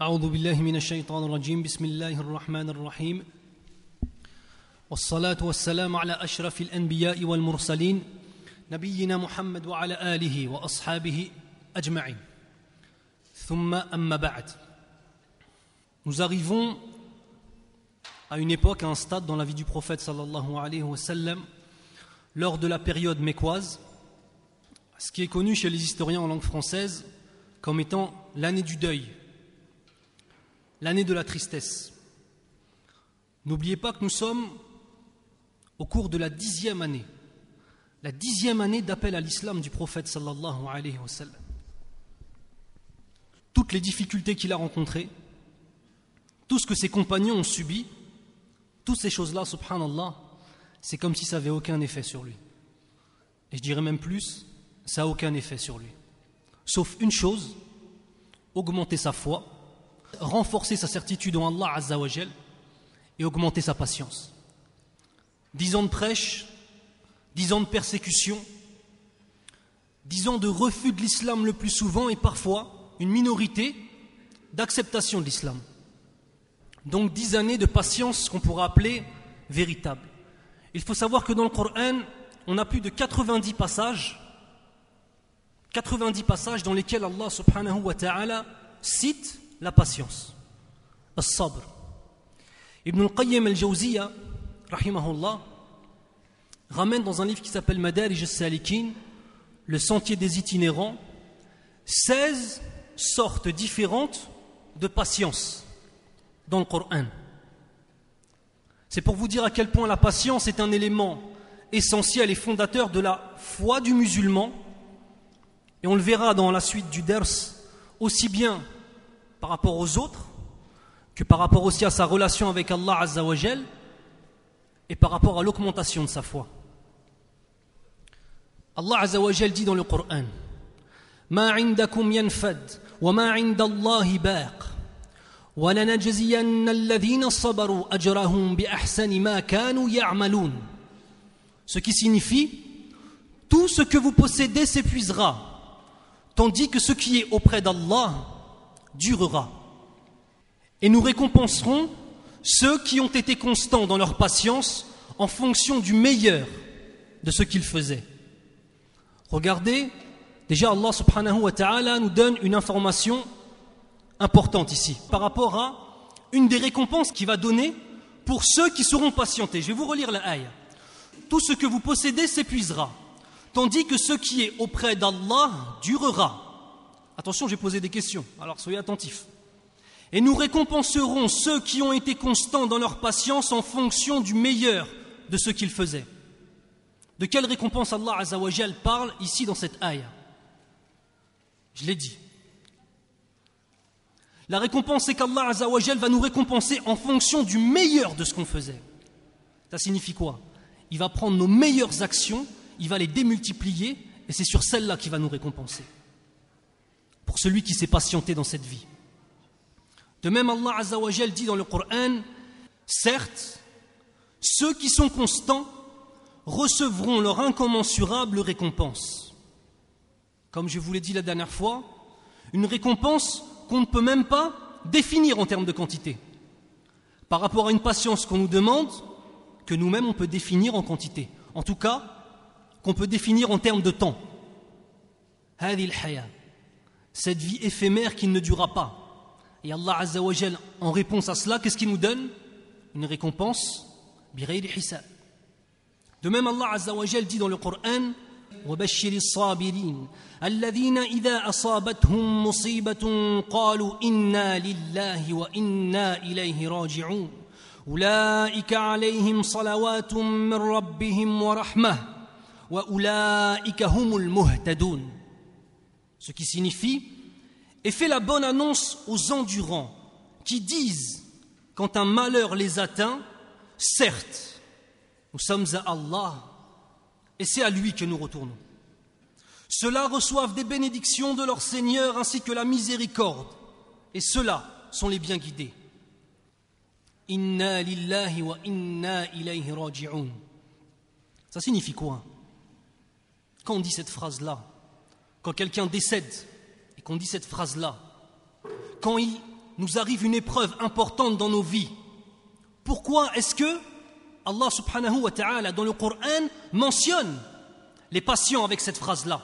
أعوذ بالله من الشيطان الرجيم بسم الله الرحمن الرحيم والصلاة والسلام على أشرف الأنبياء والمرسلين نبينا محمد وعلى آله وأصحابه أجمعين ثم أما بعد Nous arrivons à une époque, à un stade dans la vie du prophète sallallahu alayhi wa sallam, lors de la période mécoise, ce qui est connu chez les historiens en langue française comme étant l'année du deuil, l'année de la tristesse. N'oubliez pas que nous sommes au cours de la dixième année, la dixième année d'appel à l'islam du prophète sallallahu alayhi wa sallam. Toutes les difficultés qu'il a rencontrées, tout ce que ses compagnons ont subi, toutes ces choses-là, subhanallah, c'est comme si ça n'avait aucun effet sur lui. Et je dirais même plus, ça n'a aucun effet sur lui. Sauf une chose, augmenter sa foi, renforcer sa certitude en Allah Azzawajal et augmenter sa patience. Dix ans de prêche, dix ans de persécution, dix ans de refus de l'islam le plus souvent et parfois une minorité d'acceptation de l'islam. Donc dix années de patience qu'on pourra appeler véritable. Il faut savoir que dans le Coran, on a plus de 90 passages, 90 passages dans lesquels Allah subhanahu wa ta'ala cite la patience, as-sabr. Ibn al-Qayyim al-Jawziya, rahimahullah, ramène dans un livre qui s'appelle Madarij al-Salikin, le sentier des itinérants, 16 sortes différentes de patience dans le Coran. C'est pour vous dire à quel point la patience est un élément essentiel et fondateur de la foi du musulman. Et on le verra dans la suite du Ders, aussi bien par rapport aux autres que par rapport aussi à sa relation avec Allah Azzawajal et par rapport à l'augmentation de sa foi. Allah Azzawajal dit dans le Coran Ma indakum yanfad wa ma indallahi baq ce qui signifie tout ce que vous possédez s'épuisera tandis que ce qui est auprès d'Allah durera et nous récompenserons ceux qui ont été constants dans leur patience en fonction du meilleur de ce qu'ils faisaient regardez déjà Allah subhanahu wa ta'ala nous donne une information importante ici par rapport à une des récompenses qu'il va donner pour ceux qui seront patientés. Je vais vous relire la ayah. Tout ce que vous possédez s'épuisera, tandis que ce qui est auprès d'Allah durera. Attention, j'ai posé des questions, alors soyez attentifs. Et nous récompenserons ceux qui ont été constants dans leur patience en fonction du meilleur de ce qu'ils faisaient. De quelle récompense Allah Azzawajal parle ici dans cette ayah Je l'ai dit. La récompense, c'est qu'Allah Azzawajal va nous récompenser en fonction du meilleur de ce qu'on faisait. Ça signifie quoi? Il va prendre nos meilleures actions, il va les démultiplier, et c'est sur celles-là qu'il va nous récompenser. Pour celui qui s'est patienté dans cette vie. De même, Allah Azzawajal dit dans le Coran Certes, ceux qui sont constants recevront leur incommensurable récompense. Comme je vous l'ai dit la dernière fois, une récompense qu'on ne peut même pas définir en termes de quantité. Par rapport à une patience qu'on nous demande, que nous-mêmes on peut définir en quantité. En tout cas, qu'on peut définir en termes de temps Cette vie éphémère qui ne durera pas. Et Allah Azzawajal, en réponse à cela, qu'est-ce qu'il nous donne Une récompense. De même, Allah Azzawajal dit dans le Coran وبشر الصابرين الذين اذا اصابتهم مصيبه قالوا انا لله وانا اليه راجعون اولئك عليهم صلوات من ربهم ورحمه واولئك هم المهتدون ce qui signifie et fait la bonne annonce aux endurants qui disent quand un malheur les atteint certes nous sommes à Allah et c'est à lui que nous retournons. Ceux-là reçoivent des bénédictions de leur Seigneur ainsi que la miséricorde, et ceux-là sont les bien guidés. Inna lillahi wa inna ilayhi raji'un. Ça signifie quoi? Quand on dit cette phrase-là, quand quelqu'un décède et qu'on dit cette phrase-là, quand il nous arrive une épreuve importante dans nos vies, pourquoi est-ce que Allah subhanahu wa ta'ala dans le Coran mentionne les patients avec cette phrase-là?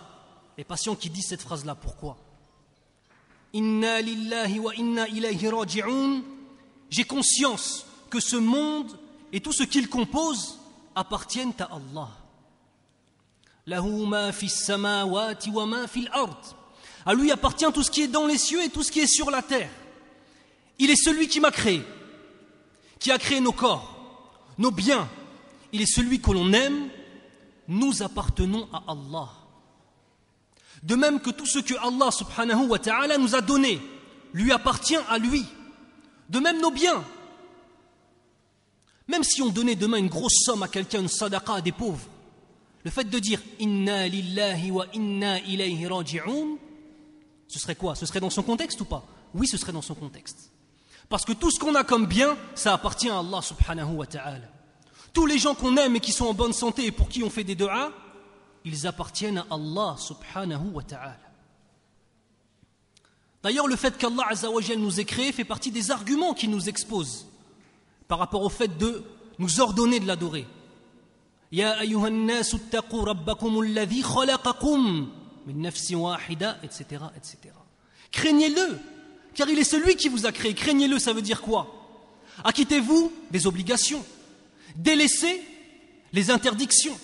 Les patients qui disent cette phrase-là, pourquoi? Inna lillahi wa inna ilayhi raji'un. J'ai conscience que ce monde et tout ce qu'il compose appartiennent à Allah. À lui appartient tout ce qui est dans les cieux et tout ce qui est sur la terre. Il est celui qui m'a créé, qui a créé nos corps, nos biens. Il est celui que l'on aime. Nous appartenons à Allah. De même que tout ce que Allah subhanahu wa ta'ala nous a donné lui appartient à lui. De même nos biens. Même si on donnait demain une grosse somme à quelqu'un, une sadaqa à des pauvres, le fait de dire Inna lillahi wa inna ilayhi raji'un, ce serait quoi? Ce serait dans son contexte ou pas? Oui, ce serait dans son contexte. Parce que tout ce qu'on a comme bien, ça appartient à Allah subhanahu wa ta'ala. Tous les gens qu'on aime et qui sont en bonne santé et pour qui on fait des du'as, ils appartiennent à Allah subhanahu wa ta'ala. D'ailleurs, le fait qu'Allah azawajal nous ait créés fait partie des arguments qui nous exposent par rapport au fait de nous ordonner de l'adorer. Etc. Craignez-le, car il est celui qui vous a créé. Craignez-le, ça veut dire quoi? Acquittez-vous des obligations. Délaissez les interdictions.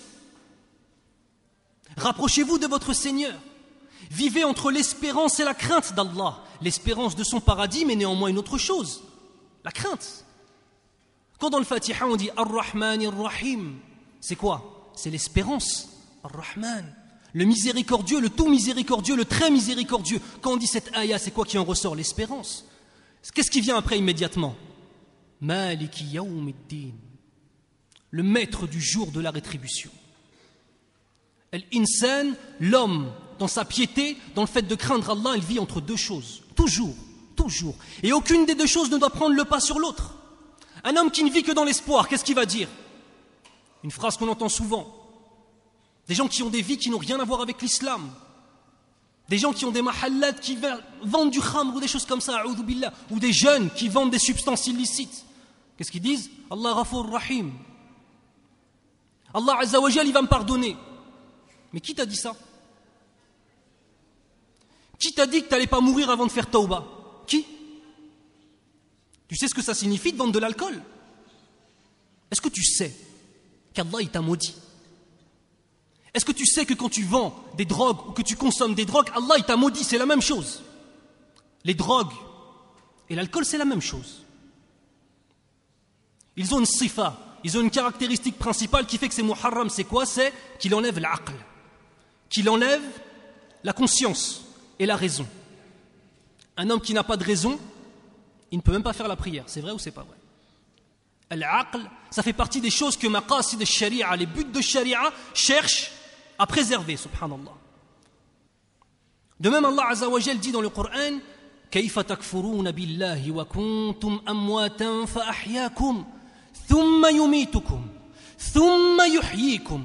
Rapprochez-vous de votre Seigneur. Vivez entre l'espérance et la crainte d'Allah. L'espérance de son paradis, mais néanmoins une autre chose. La crainte. Quand dans le Fatiha on dit Ar-Rahman Ar-Rahim, c'est quoi? C'est l'espérance. Ar-Rahman. Le miséricordieux, le tout miséricordieux, le très miséricordieux. Quand on dit cette ayah, c'est quoi qui en ressort? L'espérance. Qu'est-ce qui vient après immédiatement? Maliki. Le maître du jour de la rétribution. L'insan, l'homme, dans sa piété, dans le fait de craindre Allah, il vit entre deux choses. Toujours, toujours. Et aucune des deux choses ne doit prendre le pas sur l'autre. Un homme qui ne vit que dans l'espoir, qu'est-ce qu'il va dire? Une phrase qu'on entend souvent. Des gens qui ont des vies qui n'ont rien à voir avec l'islam. Des gens qui ont des mahallats qui vendent du khamr ou des choses comme ça, ou des jeunes qui vendent des substances illicites. Qu'est-ce qu'ils disent? Allah Ghafur Rahim. Allah Azzawajal, il va me pardonner. Mais qui t'a dit ça? Qui t'a dit que tu pas mourir avant de faire tauba Qui? Tu sais ce que ça signifie de vendre de l'alcool? Est-ce que tu sais? qu'Allah t'a maudit est-ce que tu sais que quand tu vends des drogues ou que tu consommes des drogues, Allah t'a maudit, c'est la même chose. Les drogues et l'alcool, c'est la même chose. Ils ont une sifa, ils ont une caractéristique principale qui fait que c'est muharram, c'est quoi? C'est qu'il enlève l'aql, qu'il enlève la conscience et la raison. Un homme qui n'a pas de raison, il ne peut même pas faire la prière. C'est vrai ou c'est pas vrai? L'aql, ça fait partie des choses que maqasid de sharia, les buts de sharia cherchent à préserver, subhanallah. De même, Allah Azzawajal dit dans le Coran كيف تكفرون بالله وكنتم أمواتا فأحياكم ثم يميتكم ثم يحييكم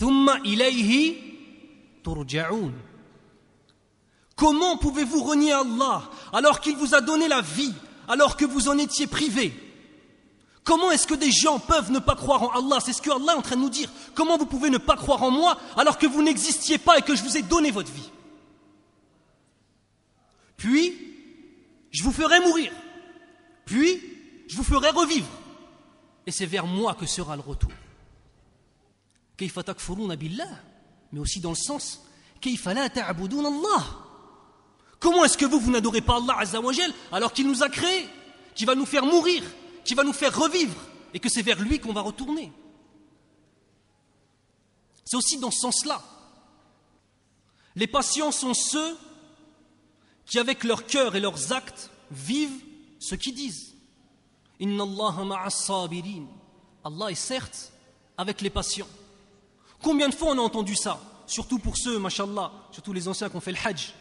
ثم إليه ترجعون Comment pouvez-vous renier Allah alors qu'il vous a donné la vie, alors que vous en étiez privé Comment est-ce que des gens peuvent ne pas croire en Allah? C'est ce que Allah est en train de nous dire. Comment vous pouvez ne pas croire en moi alors que vous n'existiez pas et que je vous ai donné votre vie? Puis, je vous ferai mourir. Puis, je vous ferai revivre. Et c'est vers moi que sera le retour. Mais aussi dans le sens. Comment est-ce que vous, vous n'adorez pas Allah alors qu'il nous a créés, qu'il va nous faire mourir? Qui va nous faire revivre et que c'est vers lui qu'on va retourner. C'est aussi dans ce sens-là. Les patients sont ceux qui, avec leur cœur et leurs actes, vivent ce qu'ils disent. Inna Allah est certes avec les patients. Combien de fois on a entendu ça? Surtout pour ceux, mashallah, surtout les anciens qui ont fait le hajj.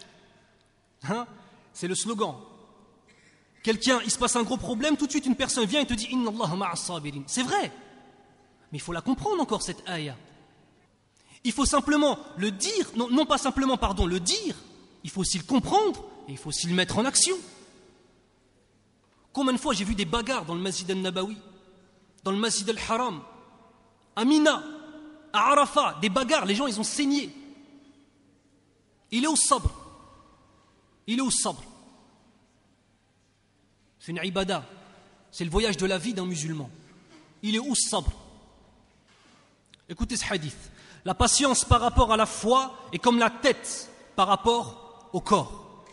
Hein? C'est le slogan. Quelqu'un, il se passe un gros problème, tout de suite une personne vient et te dit Inna Allah sabirin. C'est vrai. Mais il faut la comprendre encore, cette ayah. Il faut simplement le dire, non, pas simplement, pardon, le dire, il faut aussi le comprendre et il faut aussi le mettre en action. Combien de fois j'ai vu des bagarres dans le Masjid al-Nabawi, dans le Masjid al-Haram, à Mina, à Arafat, des bagarres, les gens ils ont saigné. Il est au sabre. Il est au sabre. C'est une ibada. C'est le voyage de la vie d'un musulman. Il est au sabre. Écoutez ce hadith. La patience par rapport à la foi est comme la tête par rapport au corps.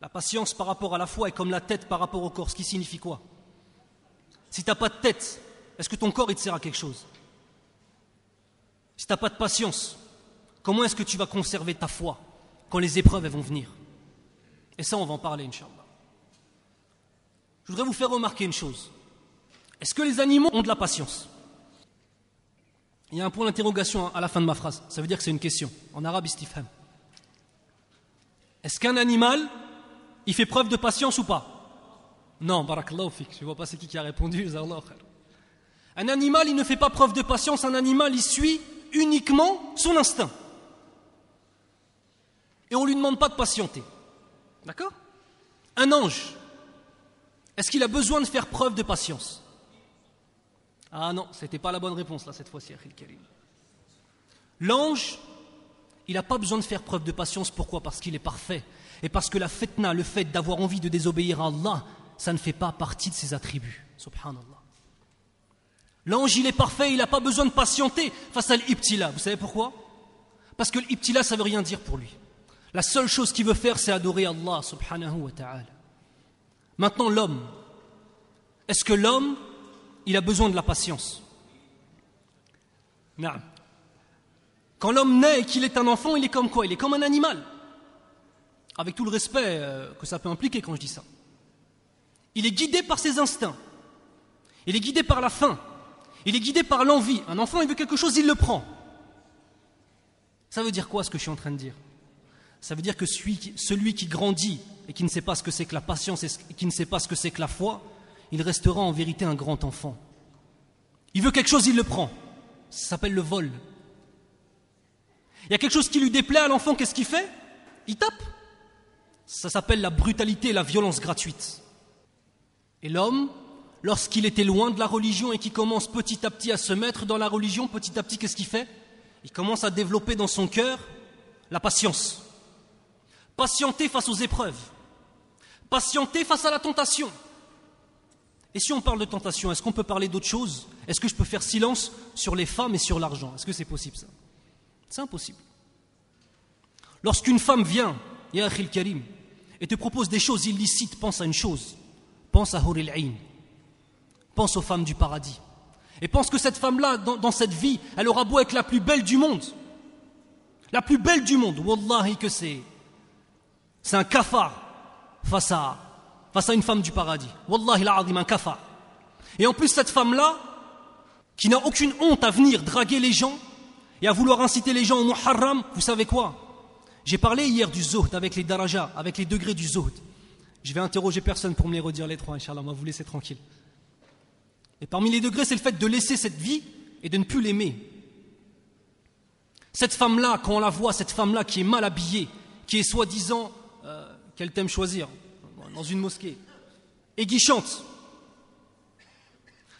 La patience par rapport à la foi est comme la tête par rapport au corps, ce qui signifie quoi? Si tu n'as pas de tête, est-ce que ton corps il te sert à quelque chose? Si tu n'as pas de patience, comment est-ce que tu vas conserver ta foi quand les épreuves vont venir? Et ça, on va en parler, Inch'Allah. Je voudrais vous faire remarquer une chose. Est-ce que les animaux ont de la patience? Il y a un point d'interrogation à la fin de ma phrase. Ça veut dire que c'est une question. En arabe, istifham. Est-ce qu'un animal il fait preuve de patience ou pas? Non, barakallahu fik. Je ne vois pas c'est qui qui a répondu. Un animal, il ne fait pas preuve de patience. Un animal, il suit uniquement son instinct. Et on ne lui demande pas de patienter. D'accord? Un ange, est-ce qu'il a besoin de faire preuve de patience? Ah non, ce n'était pas la bonne réponse là cette fois-ci, L'ange, il n'a pas besoin de faire preuve de patience. Pourquoi? Parce qu'il est parfait. Et parce que la fitna, le fait d'avoir envie de désobéir à Allah, ça ne fait pas partie de ses attributs. Subhanallah. L'ange, il est parfait, il n'a pas besoin de patienter face à l'ibtila. Vous savez pourquoi? Parce que l'ibtila, ça ne veut rien dire pour lui. La seule chose qu'il veut faire, c'est adorer Allah, subhanahu wa ta'ala. Maintenant, l'homme. Est-ce que l'homme, il a besoin de la patience? Non. Quand l'homme naît et qu'il est un enfant, il est comme quoi? Il est comme un animal avec tout le respect euh, que ça peut impliquer quand je dis ça. Il est guidé par ses instincts. Il est guidé par la faim. Il est guidé par l'envie. Un enfant, il veut quelque chose, il le prend. Ça veut dire quoi ce que je suis en train de dire? Ça veut dire que celui qui grandit et qui ne sait pas ce que c'est que la patience et qui ne sait pas ce que c'est que la foi, il restera en vérité un grand enfant. Il veut quelque chose, il le prend. Ça s'appelle le vol. Il y a quelque chose qui lui déplaît à l'enfant, qu'est-ce qu'il fait? Il tape. Ça s'appelle la brutalité et la violence gratuite. Et l'homme, lorsqu'il était loin de la religion et qui commence petit à petit à se mettre dans la religion, petit à petit, qu'est-ce qu'il fait? Il commence à développer dans son cœur la patience. Patienter face aux épreuves. Patienter face à la tentation. Et si on parle de tentation, est-ce qu'on peut parler d'autre chose? Est-ce que je peux faire silence sur les femmes et sur l'argent? Est-ce que c'est possible ça? C'est impossible. Lorsqu'une femme vient, Ya Akhil Karim, et te propose des choses illicites, pense à une chose. Pense à Huril Ain. Pense aux femmes du paradis. Et pense que cette femme-là, dans, cette vie, elle aura beau être la plus belle du monde. La plus belle du monde. Wallahi que c'est. C'est un kafar face à, face à une femme du paradis. Wallahi la'adim, un kafar. Et en plus, cette femme-là, qui n'a aucune honte à venir draguer les gens et à vouloir inciter les gens au muharram, vous savez quoi? J'ai parlé hier du zuhd avec les darajas, avec les degrés du zuhd. Je vais interroger personne pour me les redire les trois, Inch'Allah, on va vous laisser tranquille. Et parmi les degrés, c'est le fait de laisser cette vie et de ne plus l'aimer. Cette femme-là, quand on la voit, cette femme-là qui est mal habillée, qui est soi-disant, euh, t'aime choisir, dans une mosquée, aiguichante.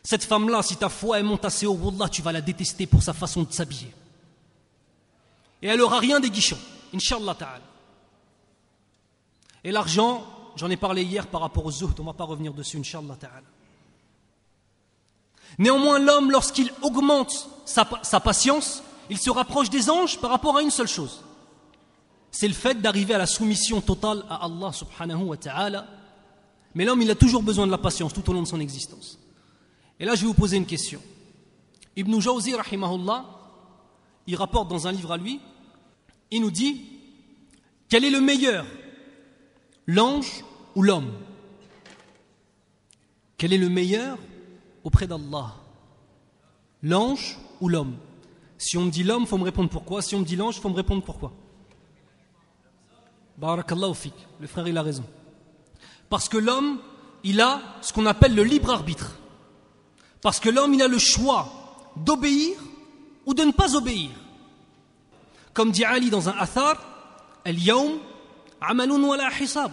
Cette femme-là, si ta foi est monte assez haut, Wallah, tu vas la détester pour sa façon de s'habiller. Et elle n'aura rien d'aiguichant. Inch'Allah ta'ala. Et l'argent, j'en ai parlé hier par rapport au zuhd, on ne va pas revenir dessus, Inch'Allah ta'ala. Néanmoins, l'homme, lorsqu'il augmente sa, patience, il se rapproche des anges par rapport à une seule chose. C'est le fait d'arriver à la soumission totale à Allah subhanahu wa ta'ala. Mais l'homme, il a toujours besoin de la patience tout au long de son existence. Et là, je vais vous poser une question. Ibn Jawzi, rahimahullah, il rapporte dans un livre à lui il nous dit quel est le meilleur, l'ange ou l'homme? Quel est le meilleur auprès d'Allah? L'ange ou l'homme? Si on me dit l'homme, il faut me répondre pourquoi. Si on me dit l'ange, il faut me répondre pourquoi? Barakallahu fik. Le frère, il a raison. Parce que l'homme, il a ce qu'on appelle le libre arbitre. Parce que l'homme, il a le choix d'obéir ou de ne pas obéir. Comme dit Ali dans un athar, Al-yawm amalun wa la hisab.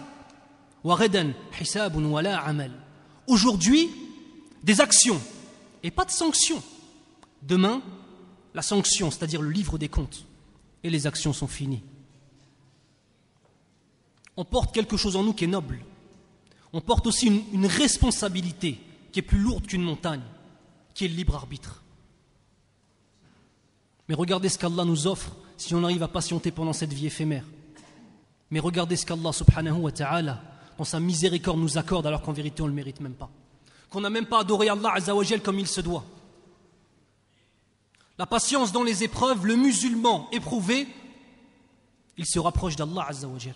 Aujourd'hui, des actions et pas de sanctions. Demain, la sanction, c'est-à-dire le livre des comptes, et les actions sont finies. On porte quelque chose en nous qui est noble. On porte aussi une, responsabilité qui est plus lourde qu'une montagne, qui est le libre arbitre. Mais regardez ce qu'Allah nous offre si on arrive à patienter pendant cette vie éphémère. Mais regardez ce qu'Allah subhanahu wa ta'ala, dans sa miséricorde, nous accorde alors qu'en vérité on ne le mérite même pas. Qu'on n'a même pas adoré Allah azawajal comme il se doit. La patience dans les épreuves, le musulman éprouvé, il se rapproche d'Allah azawajal.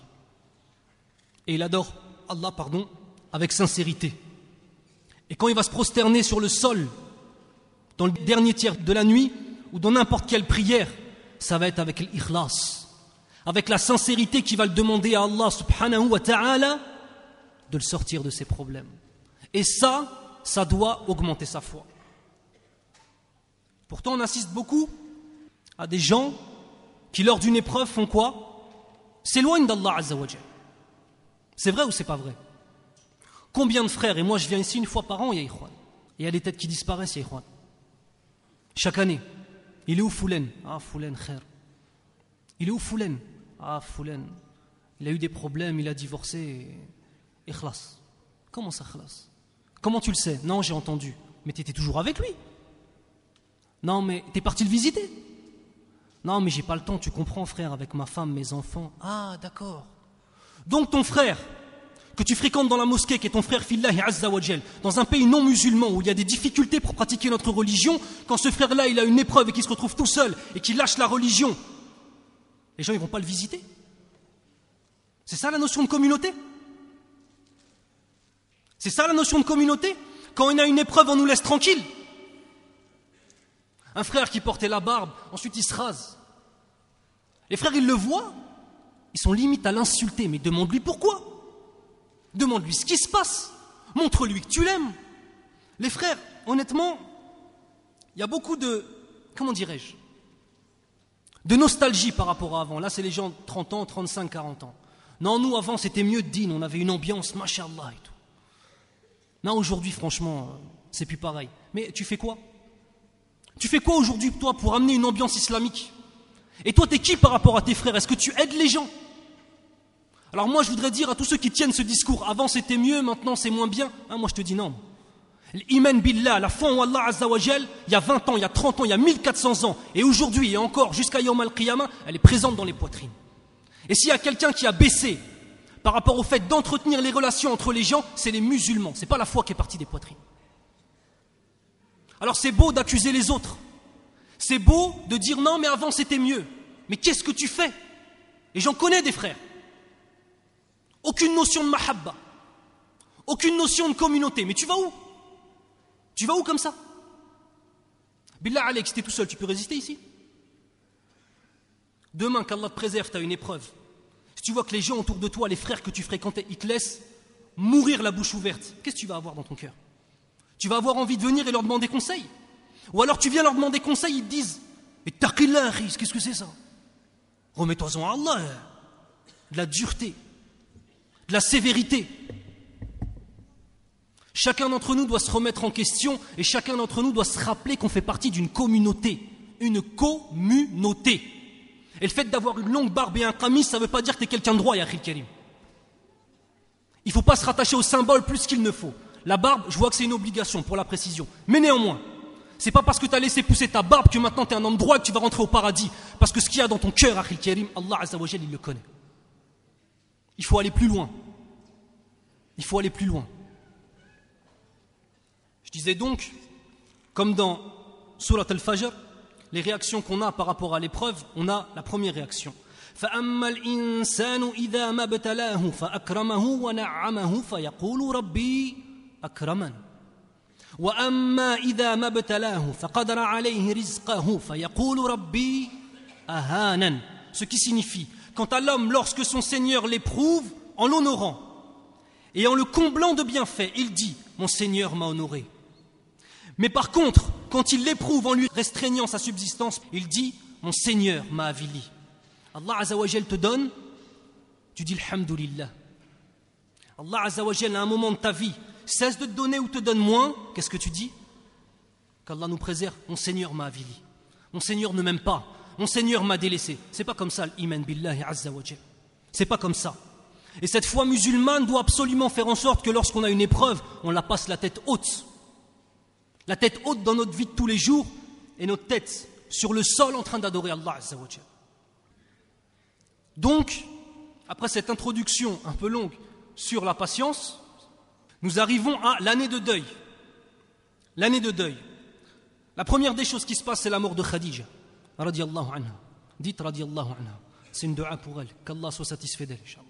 Et il adore Allah, pardon, avec sincérité. Et quand il va se prosterner sur le sol, dans le dernier tiers de la nuit, ou dans n'importe quelle prière, ça va être avec l'ikhlas, avec la sincérité qui va le demander à Allah subhanahu wa ta'ala de le sortir de ses problèmes. Et ça, ça doit augmenter sa foi. Pourtant, on assiste beaucoup à des gens qui, lors d'une épreuve, font quoi? S'éloignent d'Allah Azzawajal. C'est vrai ou c'est pas vrai? Combien de frères, et moi je viens ici une fois par an, ya Et il y a des têtes qui disparaissent, ya Chaque année. Il est où Foulen? Ah, Foulen, khair. Il est où Foulen? Ah, Foulen. Il a eu des problèmes, il a divorcé. Ikhlas. Comment ça, khlas Comment tu le sais? Non, j'ai entendu. Mais tu étais toujours avec lui. Non, mais tu es parti le visiter? Non, mais j'ai pas le temps, tu comprends, frère, avec ma femme, mes enfants. Ah, d'accord. Donc ton frère, que tu fréquentes dans la mosquée, qui est ton frère Fillahi Azzawajal, dans un pays non musulman où il y a des difficultés pour pratiquer notre religion, quand ce frère-là, il a une épreuve et qu'il se retrouve tout seul et qu'il lâche la religion, les gens, ils vont pas le visiter? C'est ça la notion de communauté? C'est ça la notion de communauté? Quand on a une épreuve, on nous laisse tranquille. Un frère qui portait la barbe, ensuite il se rase. Les frères, ils le voient, ils sont limite à l'insulter, mais demande-lui pourquoi. Demande-lui ce qui se passe. Montre-lui que tu l'aimes. Les frères, honnêtement, il y a beaucoup de, comment dirais-je, de nostalgie par rapport à avant. Là, c'est les gens de 30 ans, 35, 40 ans. Non, nous, avant, c'était mieux de dîner, on avait une ambiance, mashallah et tout. Non, aujourd'hui, franchement, euh, c'est plus pareil. Mais tu fais quoi? Tu fais quoi aujourd'hui, toi, pour amener une ambiance islamique? Et toi, t'es qui par rapport à tes frères? Est-ce que tu aides les gens? Alors moi, je voudrais dire à tous ceux qui tiennent ce discours, avant c'était mieux, maintenant c'est moins bien. Hein, moi, je te dis non. L'iman billah, la foi en Allah Azzawajal, il y a 20 ans, il y a 30 ans, il y a 1400 ans, et aujourd'hui et encore jusqu'à Yom al-Qiyamah, elle est présente dans les poitrines. Et s'il y a quelqu'un qui a baissé par rapport au fait d'entretenir les relations entre les gens, c'est les musulmans. C'est pas la foi qui est partie des poitrines. Alors c'est beau d'accuser les autres. C'est beau de dire non, mais avant c'était mieux. Mais qu'est-ce que tu fais? Et j'en connais des frères. Aucune notion de mahabba. Aucune notion de communauté. Mais tu vas où? Tu vas où comme ça? Billah Alex, tu es tout seul, tu peux résister ici? Demain, qu'Allah te préserve, tu as une épreuve. Si tu vois que les gens autour de toi, les frères que tu fréquentais, ils te laissent mourir la bouche ouverte, qu'est-ce que tu vas avoir dans ton cœur? Tu vas avoir envie de venir et leur demander conseil? Ou alors tu viens leur demander conseil, ils te disent Mais taqillah, qu'est-ce que c'est ça? Remets-toi-en à Allah. De la dureté de la sévérité. Chacun d'entre nous doit se remettre en question et chacun d'entre nous doit se rappeler qu'on fait partie d'une communauté. Une communauté. Et le fait d'avoir une longue barbe et un camis, ça ne veut pas dire que tu es quelqu'un de droit, Yahil Karim. Il ne faut pas se rattacher au symbole plus qu'il ne faut. La barbe, je vois que c'est une obligation pour la précision. Mais néanmoins, c'est pas parce que tu as laissé pousser ta barbe que maintenant tu es un homme droit et que tu vas rentrer au paradis. Parce que ce qu'il y a dans ton cœur, Akhil Karim, Allah Azzawajal, il le connaît. Il faut aller plus loin. Il faut aller plus loin. Je disais donc, comme dans Surat al-Fajr, les réactions qu'on a par rapport à l'épreuve, on a la première réaction. فأما الإنسان إذا ما ابتلاه فأكرمه ونعمه فيقول ربي أكرمن وأما إذا ما ابتلاه فقدر عليه رزقه فيقول ربي أهانا ce qui signifie Quant à l'homme, lorsque son Seigneur l'éprouve, en l'honorant et en le comblant de bienfaits, il dit Mon Seigneur m'a honoré. Mais par contre, quand il l'éprouve en lui restreignant sa subsistance, il dit Mon Seigneur m'a avili. Allah Azzawajal te donne, tu dis Alhamdulillah. Allah Azzawajal à un moment de ta vie cesse de te donner ou te donne moins, qu'est-ce que tu dis Qu'Allah nous préserve, mon Seigneur m'a avili, mon Seigneur ne m'aime pas, mon Seigneur m'a délaissé. C'est pas comme ça l'iman billahi Azzawajal. C'est pas comme ça. Et cette foi musulmane doit absolument faire en sorte que lorsqu'on a une épreuve, on la passe la tête haute. La tête haute dans notre vie de tous les jours et notre tête sur le sol en train d'adorer Allah Azzawajal. Donc, après cette introduction un peu longue sur la patience, nous arrivons à l'année de deuil. L'année de deuil. La première des choses qui se passe, c'est la mort de Khadija. Radiallahu anha. Dites radiallahu anha. C'est une dua pour elle. Qu'Allah soit satisfait d'elle, Inch'Allah.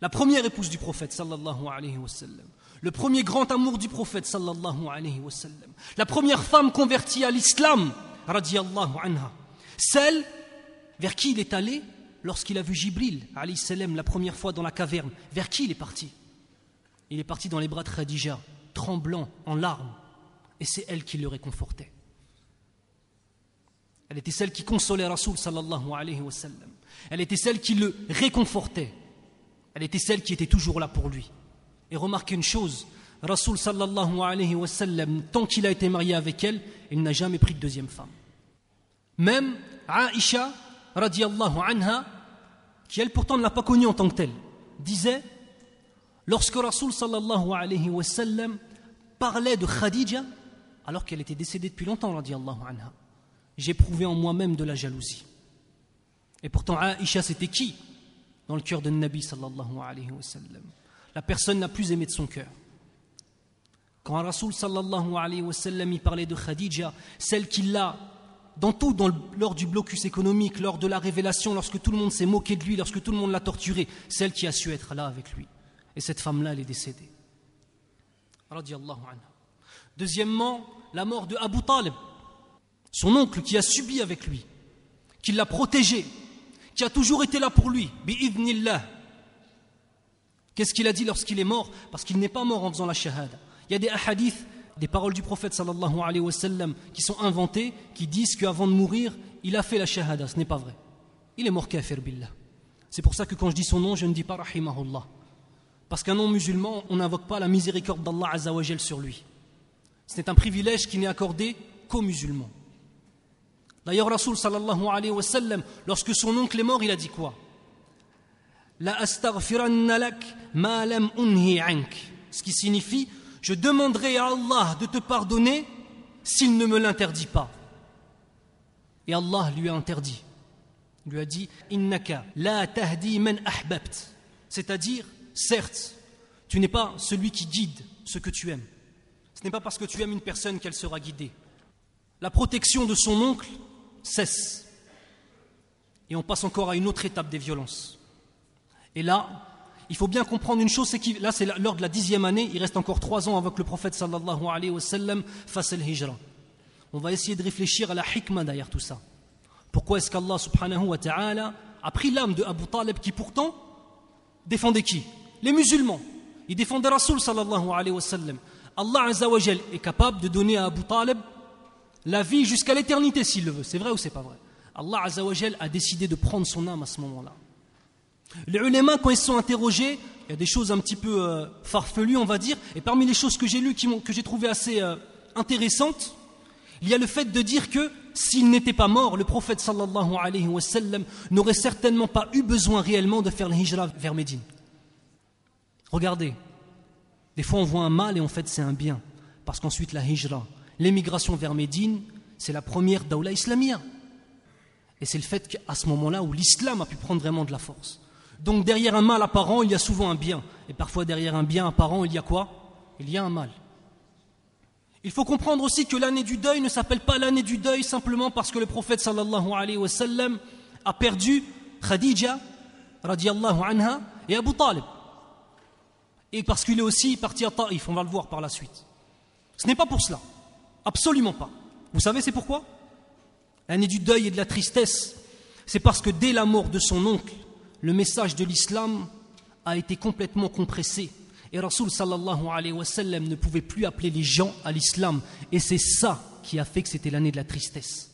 La première épouse du prophète, sallallahu alayhi wa sallam. Le premier grand amour du prophète, sallallahu alayhi wa sallam. La première femme convertie à l'islam, radiallahu anha. Celle vers qui il est allé lorsqu'il a vu Jibril, la première fois dans la caverne. Vers qui il est parti? Il est parti dans les bras de Khadija, tremblant, en larmes. Et c'est elle qui le réconfortait. Elle était celle qui consolait Rasoul sallallahu alayhi wa sallam. Elle était celle qui le réconfortait. Elle était celle qui était toujours là pour lui. Et remarquez une chose, Rasoul sallallahu alayhi wa sallam, tant qu'il a été marié avec elle, il n'a jamais pris de deuxième femme. Même Aïcha, radiallahu anha, qui elle pourtant ne l'a pas connue en tant que telle, disait, lorsque Rasoul sallallahu alayhi wa sallam parlait de Khadija, alors qu'elle était décédée depuis longtemps, anha, j'éprouvais en moi-même de la jalousie. Et pourtant, Aïcha, c'était qui dans le cœur de Nabi sallallahu alayhi wa sallam? La personne n'a plus aimé de son cœur. Quand Rasoul sallallahu alayhi wa sallam y parlait de Khadija, celle qui l'a, dans tout, lors du blocus économique, lors de la révélation, lorsque tout le monde s'est moqué de lui, lorsque tout le monde l'a torturé, celle qui a su être là avec lui. Et cette femme-là, elle est décédée. Deuxièmement, la mort de Abu Talib, son oncle qui a subi avec lui, qui l'a protégé, qui a toujours été là pour lui, Qu'est-ce qu'il a dit lorsqu'il est mort? Parce qu'il n'est pas mort en faisant la shahada. Il y a des hadiths, des paroles du prophète sallallahu alayhi wa sallam qui sont inventées, qui disent qu'avant de mourir, il a fait la shahada. Ce n'est pas vrai. Il est mort kafir billah. C'est pour ça que quand je dis son nom, je ne dis pas rahimahullah. Parce qu'un nom musulman, on n'invoque pas la miséricorde d'Allah azawajal sur lui. C'est un privilège qui n'est accordé qu'aux musulmans. D'ailleurs, Rasoul sallallahu alayhi wa sallam, lorsque son oncle est mort, il a dit quoi? La lak ma lam. Ce qui signifie Je demanderai à Allah de te pardonner s'il ne me l'interdit pas. Et Allah lui a interdit. Il lui a dit Innaka la tahdi man. C'est-à-dire, certes, tu n'es pas celui qui guide ce que tu aimes. Ce n'est pas parce que tu aimes une personne qu'elle sera guidée. La protection de son oncle cesse. Et on passe encore à une autre étape des violences. Et là, il faut bien comprendre une chose, c'est que là, c'est lors de la dixième année, il reste encore trois ans que le prophète sallallahu alayhi wa sallam fasse le hijra. On va essayer de réfléchir à la hikmah derrière tout ça. Pourquoi est-ce qu'Allah subhanahu wa ta'ala a pris l'âme de Abu Talib qui pourtant défendait qui? Les musulmans. Il défendait Rasul sallallahu alayhi wa sallam. Allah azawajal est capable de donner à Abu Talib la vie jusqu'à l'éternité s'il le veut. C'est vrai ou c'est pas vrai? Allah Azzawajal a décidé de prendre son âme à ce moment-là. Les ulémas, quand ils sont interrogés, il y a des choses un petit peu euh, farfelues, on va dire, et parmi les choses que j'ai lues, que j'ai trouvées assez euh, intéressantes, il y a le fait de dire que s'il n'était pas mort, le prophète sallallahu alayhi wa sallam n'aurait certainement pas eu besoin réellement de faire le hijra vers Médine. Regardez, des fois on voit un mal et en fait c'est un bien, parce qu'ensuite la hijra, l'émigration vers Médine, c'est la première daoula islamia. Et c'est le fait qu'à ce moment-là où l'islam a pu prendre vraiment de la force. Donc derrière un mal apparent, il y a souvent un bien. Et parfois derrière un bien apparent, il y a quoi? Il y a un mal. Il faut comprendre aussi que l'année du deuil ne s'appelle pas l'année du deuil simplement parce que le prophète sallallahu alayhi wa a perdu Khadija radiallahu anha et Abu Talib. Et parce qu'il est aussi parti à Taïf, on va le voir par la suite. Ce n'est pas pour cela. Absolument pas. Vous savez c'est pourquoi? L'année du deuil et de la tristesse, c'est parce que dès la mort de son oncle, le message de l'islam a été complètement compressé. Et Rasul sallallahu alayhi wa sallam ne pouvait plus appeler les gens à l'islam. Et c'est ça qui a fait que c'était l'année de la tristesse.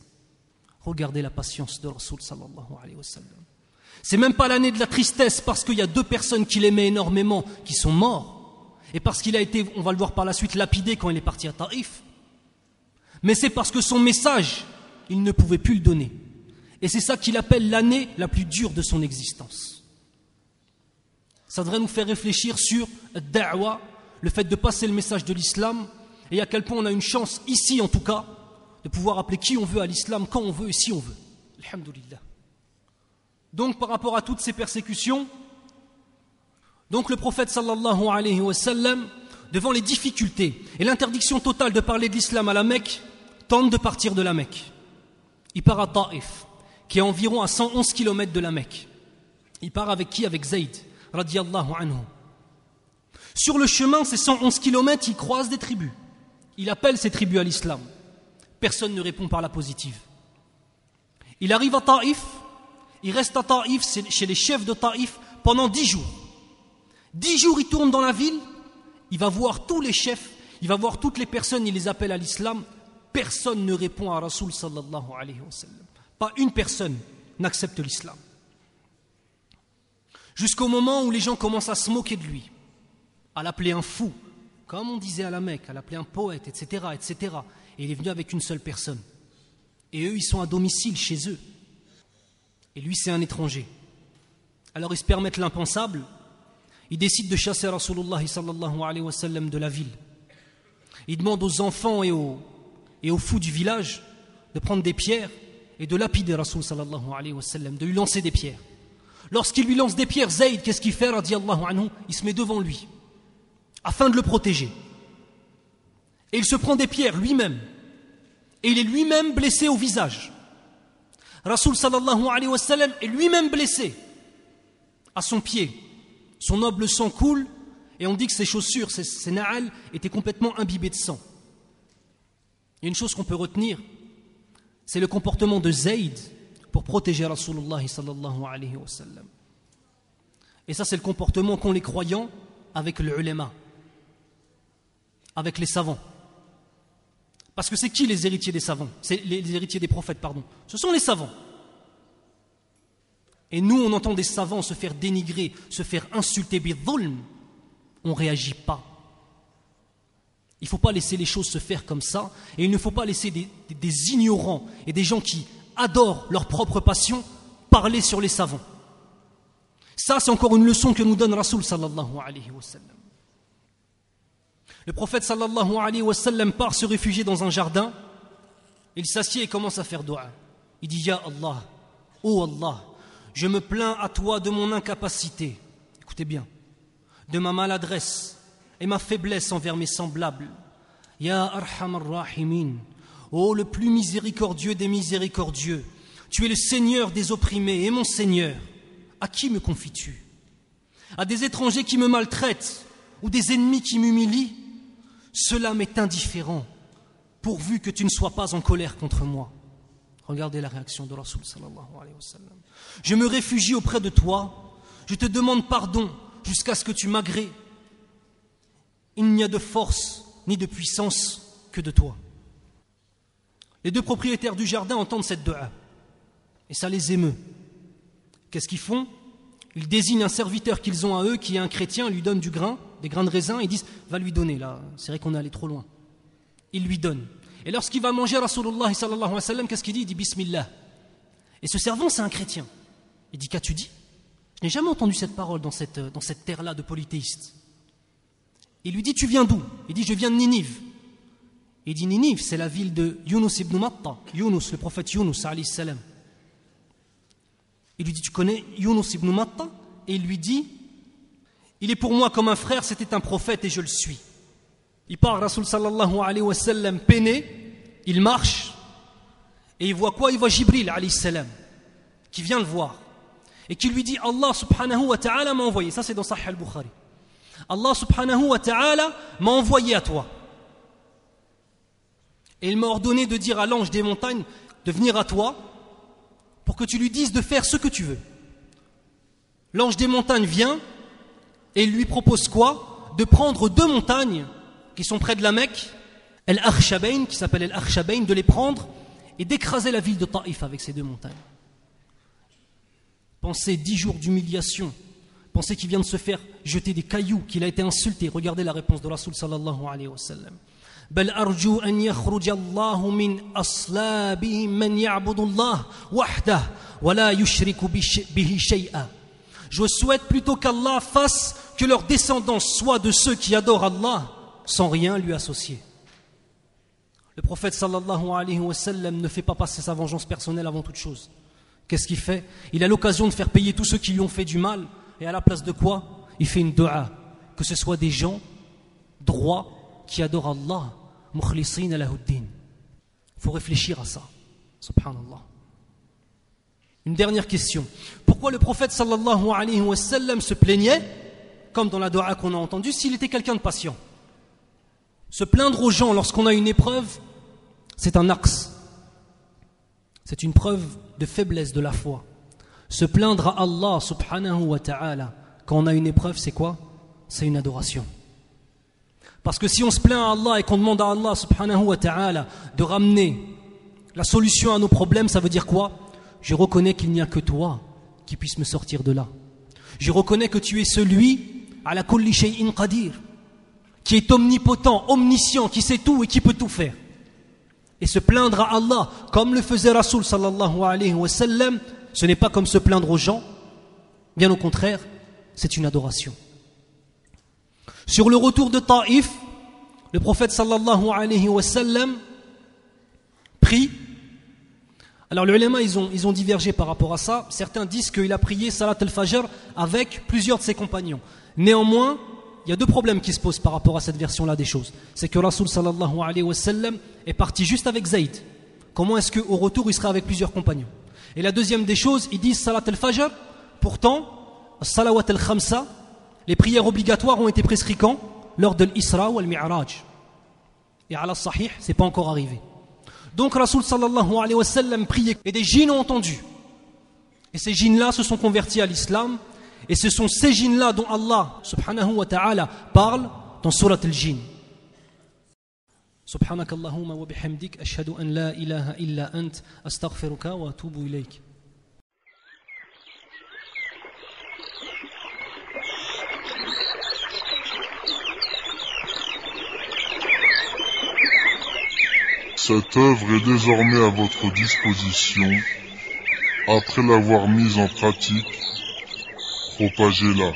Regardez la patience de Rasul sallallahu alayhi wa sallam. C'est même pas l'année de la tristesse parce qu'il y a deux personnes qu'il aimait énormément qui sont morts et parce qu'il a été, on va le voir par la suite, lapidé quand il est parti à Taïf. Mais c'est parce que son message, il ne pouvait plus le donner. Et c'est ça qu'il appelle l'année la plus dure de son existence. Ça devrait nous faire réfléchir sur da'wa, le fait de passer le message de l'islam et à quel point on a une chance, ici en tout cas, de pouvoir appeler qui on veut à l'islam, quand on veut et si on veut. Alhamdulillah. Donc par rapport à toutes ces persécutions, le prophète sallallahu alayhi wa sallam, devant les difficultés et l'interdiction totale de parler de l'islam à la Mecque, tente de partir de la Mecque. Il part à Taif, qui est environ à 111 km de la Mecque. Il part avec qui? Avec Zayd, radiallahu anhu. Sur le chemin, ces 111 km, il croise des tribus. Il appelle ces tribus à l'islam. Personne ne répond par la positive. Il arrive à Taif, il reste à Taïf, chez les chefs de Taïf, pendant dix jours. Dix jours, il tourne dans la ville, il va voir tous les chefs, il va voir toutes les personnes, il les appelle à l'islam. Personne ne répond à Rasoul sallallahu alayhi wa sallam. Pas une personne n'accepte l'islam. Jusqu'au moment où les gens commencent à se moquer de lui, à l'appeler un fou, comme on disait à la Mecque, à l'appeler un poète, etc., etc. Et il est venu avec une seule personne. Et eux, ils sont à domicile chez eux. Et lui, c'est un étranger. Alors ils se permettent l'impensable. Ils décident de chasser Rasulullah de la ville. Ils demandent aux enfants et aux, et aux fous du village de prendre des pierres et de lapider Rasul de lui lancer des pierres. Lorsqu'il lui lance des pierres, Zayd, qu'est-ce qu'il fait Il se met devant lui, afin de le protéger. Et il se prend des pierres lui-même. Et il est lui-même blessé au visage. Rasul sallallahu alayhi wa sallam est lui-même blessé à son pied. Son noble sang coule et on dit que ses chaussures, ses, ses étaient complètement imbibées de sang. Il y a une chose qu'on peut retenir, c'est le comportement de Zayd pour protéger Rasulullah sallallahu alayhi. Et ça, c'est le comportement qu'ont les croyants avec le ulema, avec les savants. Parce que c'est qui les héritiers des savants? Les, héritiers des prophètes, pardon. Ce sont les savants. Et nous, on entend des savants se faire dénigrer, se faire insulter, on ne réagit pas. Il ne faut pas laisser les choses se faire comme ça, et il ne faut pas laisser des, des ignorants et des gens qui adorent leur propre passion parler sur les savants. Ça, c'est encore une leçon que nous donne Rasoul sallallahu alayhi wa sallam. Le prophète sallallahu alayhi wa sallam part se réfugier dans un jardin. Il s'assied et commence à faire dua. Il dit Ya Allah, oh Allah, je me plains à toi de mon incapacité. Écoutez bien, de ma maladresse et ma faiblesse envers mes semblables. Ya Arhamar Rahimin, oh le plus miséricordieux des miséricordieux, tu es le Seigneur des opprimés et mon Seigneur. À qui me confies-tu? À des étrangers qui me maltraitent ou des ennemis qui m'humilient? Cela m'est indifférent, pourvu que tu ne sois pas en colère contre moi. Regardez la réaction de Rasul alayhi. Je me réfugie auprès de toi, je te demande pardon jusqu'à ce que tu m'agrées. Il n'y a de force ni de puissance que de toi. Les deux propriétaires du jardin entendent cette dua et ça les émeut. Qu'est-ce qu'ils font? Ils désignent un serviteur qu'ils ont à eux qui est un chrétien, lui donnent du grain des grains de raisin, ils disent Va lui donner là, c'est vrai qu'on est allé trop loin. Il lui donne. Et lorsqu'il va manger Rasulullah sallallahu alayhi wa sallam, qu'est-ce qu'il dit? Il dit Bismillah. Et ce servant, c'est un chrétien. Il dit Qu'as-tu dit? Je n'ai jamais entendu cette parole dans cette, dans cette terre-là de polythéistes. Il lui dit Tu viens d'où? Il dit Je viens de Ninive. Il dit Ninive, c'est la ville de Yunus ibn Matta. Yunus, le prophète Yunus, alayhi salam. Il lui dit Tu connais Yunus ibn Matta? Et il lui dit il est pour moi comme un frère, c'était un prophète et je le suis. Il part, Rasul sallallahu alayhi wa sallam, peiné, il marche, et il voit quoi? Il voit Jibril alayhi salam, qui vient le voir, et qui lui dit Allah subhanahu wa ta'ala m'a envoyé. Ça, c'est dans Sahih al-Bukhari. Allah subhanahu wa ta'ala m'a envoyé à toi. Et il m'a ordonné de dire à l'ange des montagnes de venir à toi pour que tu lui dises de faire ce que tu veux. L'ange des montagnes vient et il lui propose quoi De prendre deux montagnes qui sont près de la Mecque, El Arshabain, qui s'appelle El Arshabain, de les prendre et d'écraser la ville de Taïf avec ces deux montagnes. Pensez dix jours d'humiliation. Pensez qu'il vient de se faire jeter des cailloux, qu'il a été insulté. Regardez la réponse de Rasul sallallahu alayhi wa sallam. بل أرجو أن يخرج الله من أصلابهم من يعبد الله وحده ولا يشرك به شيئا je souhaite plutôt qu'Allah fasse que leur descendance soit de ceux qui adorent Allah sans rien lui associer. Le prophète ne fait pas passer sa vengeance personnelle avant toute chose. Qu'est-ce qu'il fait? Il a l'occasion de faire payer tous ceux qui lui ont fait du mal. Et à la place de quoi? Il fait une dua. Que ce soit des gens droits qui adorent Allah. Il faut réfléchir à ça. Subhanallah. Une dernière question. Pourquoi le prophète sallallahu alayhi wa sallam se plaignait, comme dans la dua qu'on a entendue, s'il était quelqu'un de patient? Se plaindre aux gens lorsqu'on a une épreuve, c'est un axe. C'est une preuve de faiblesse de la foi. Se plaindre à Allah subhanahu wa ta'ala quand on a une épreuve, c'est quoi? C'est une adoration. Parce que si on se plaint à Allah et qu'on demande à Allah subhanahu wa ta'ala de ramener la solution à nos problèmes, ça veut dire quoi? Je reconnais qu'il n'y a que toi qui puisse me sortir de là. Je reconnais que tu es celui à la kulli shay'in qadir, qui est omnipotent, omniscient, qui sait tout et qui peut tout faire. Et se plaindre à Allah, comme le faisait Rasul sallallahu alayhi wa sallam, ce n'est pas comme se plaindre aux gens, bien au contraire, c'est une adoration. Sur le retour de Taïf, le prophète sallallahu alayhi wa sallam prie. Alors les ulama, ils ont, divergé par rapport à ça. Certains disent qu'il a prié Salat al-Fajr avec plusieurs de ses compagnons. Néanmoins, il y a deux problèmes qui se posent par rapport à cette version-là des choses. C'est que Rasul sallallahu alayhi wa sallam est parti juste avec Zayd. Comment est-ce qu'au retour, il sera avec plusieurs compagnons? Et la deuxième des choses, ils disent Salat al-Fajr. Pourtant, Salawat al-Khamsa, les prières obligatoires ont été prescrites quand? Lors de l'Isra ou al-Mi'raj. Et à la Sahih, c'est pas encore arrivé. Donc Rasul sallallahu alayhi wa sallam priait et des djinns ont entendu. Et ces djinns-là se sont convertis à l'islam et ce sont ces djinns-là dont Allah subhanahu wa ta'ala parle dans surat al-jinn. سبحانك اللهم وبحمدك أشهد أن لا إله إلا أنت أستغفرك وأتوب إليك Cette œuvre est désormais à votre disposition. Après l'avoir mise en pratique, propagez-la.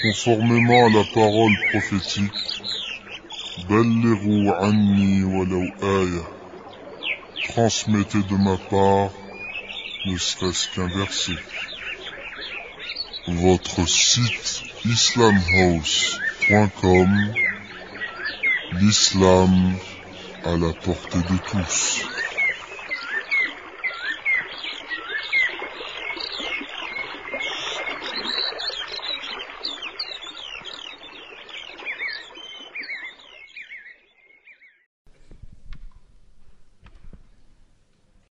Conformément à la parole prophétique, Transmettez de ma part, ne serait-ce qu'un verset. Votre site islamhouse.com L'islam à la portée de tous.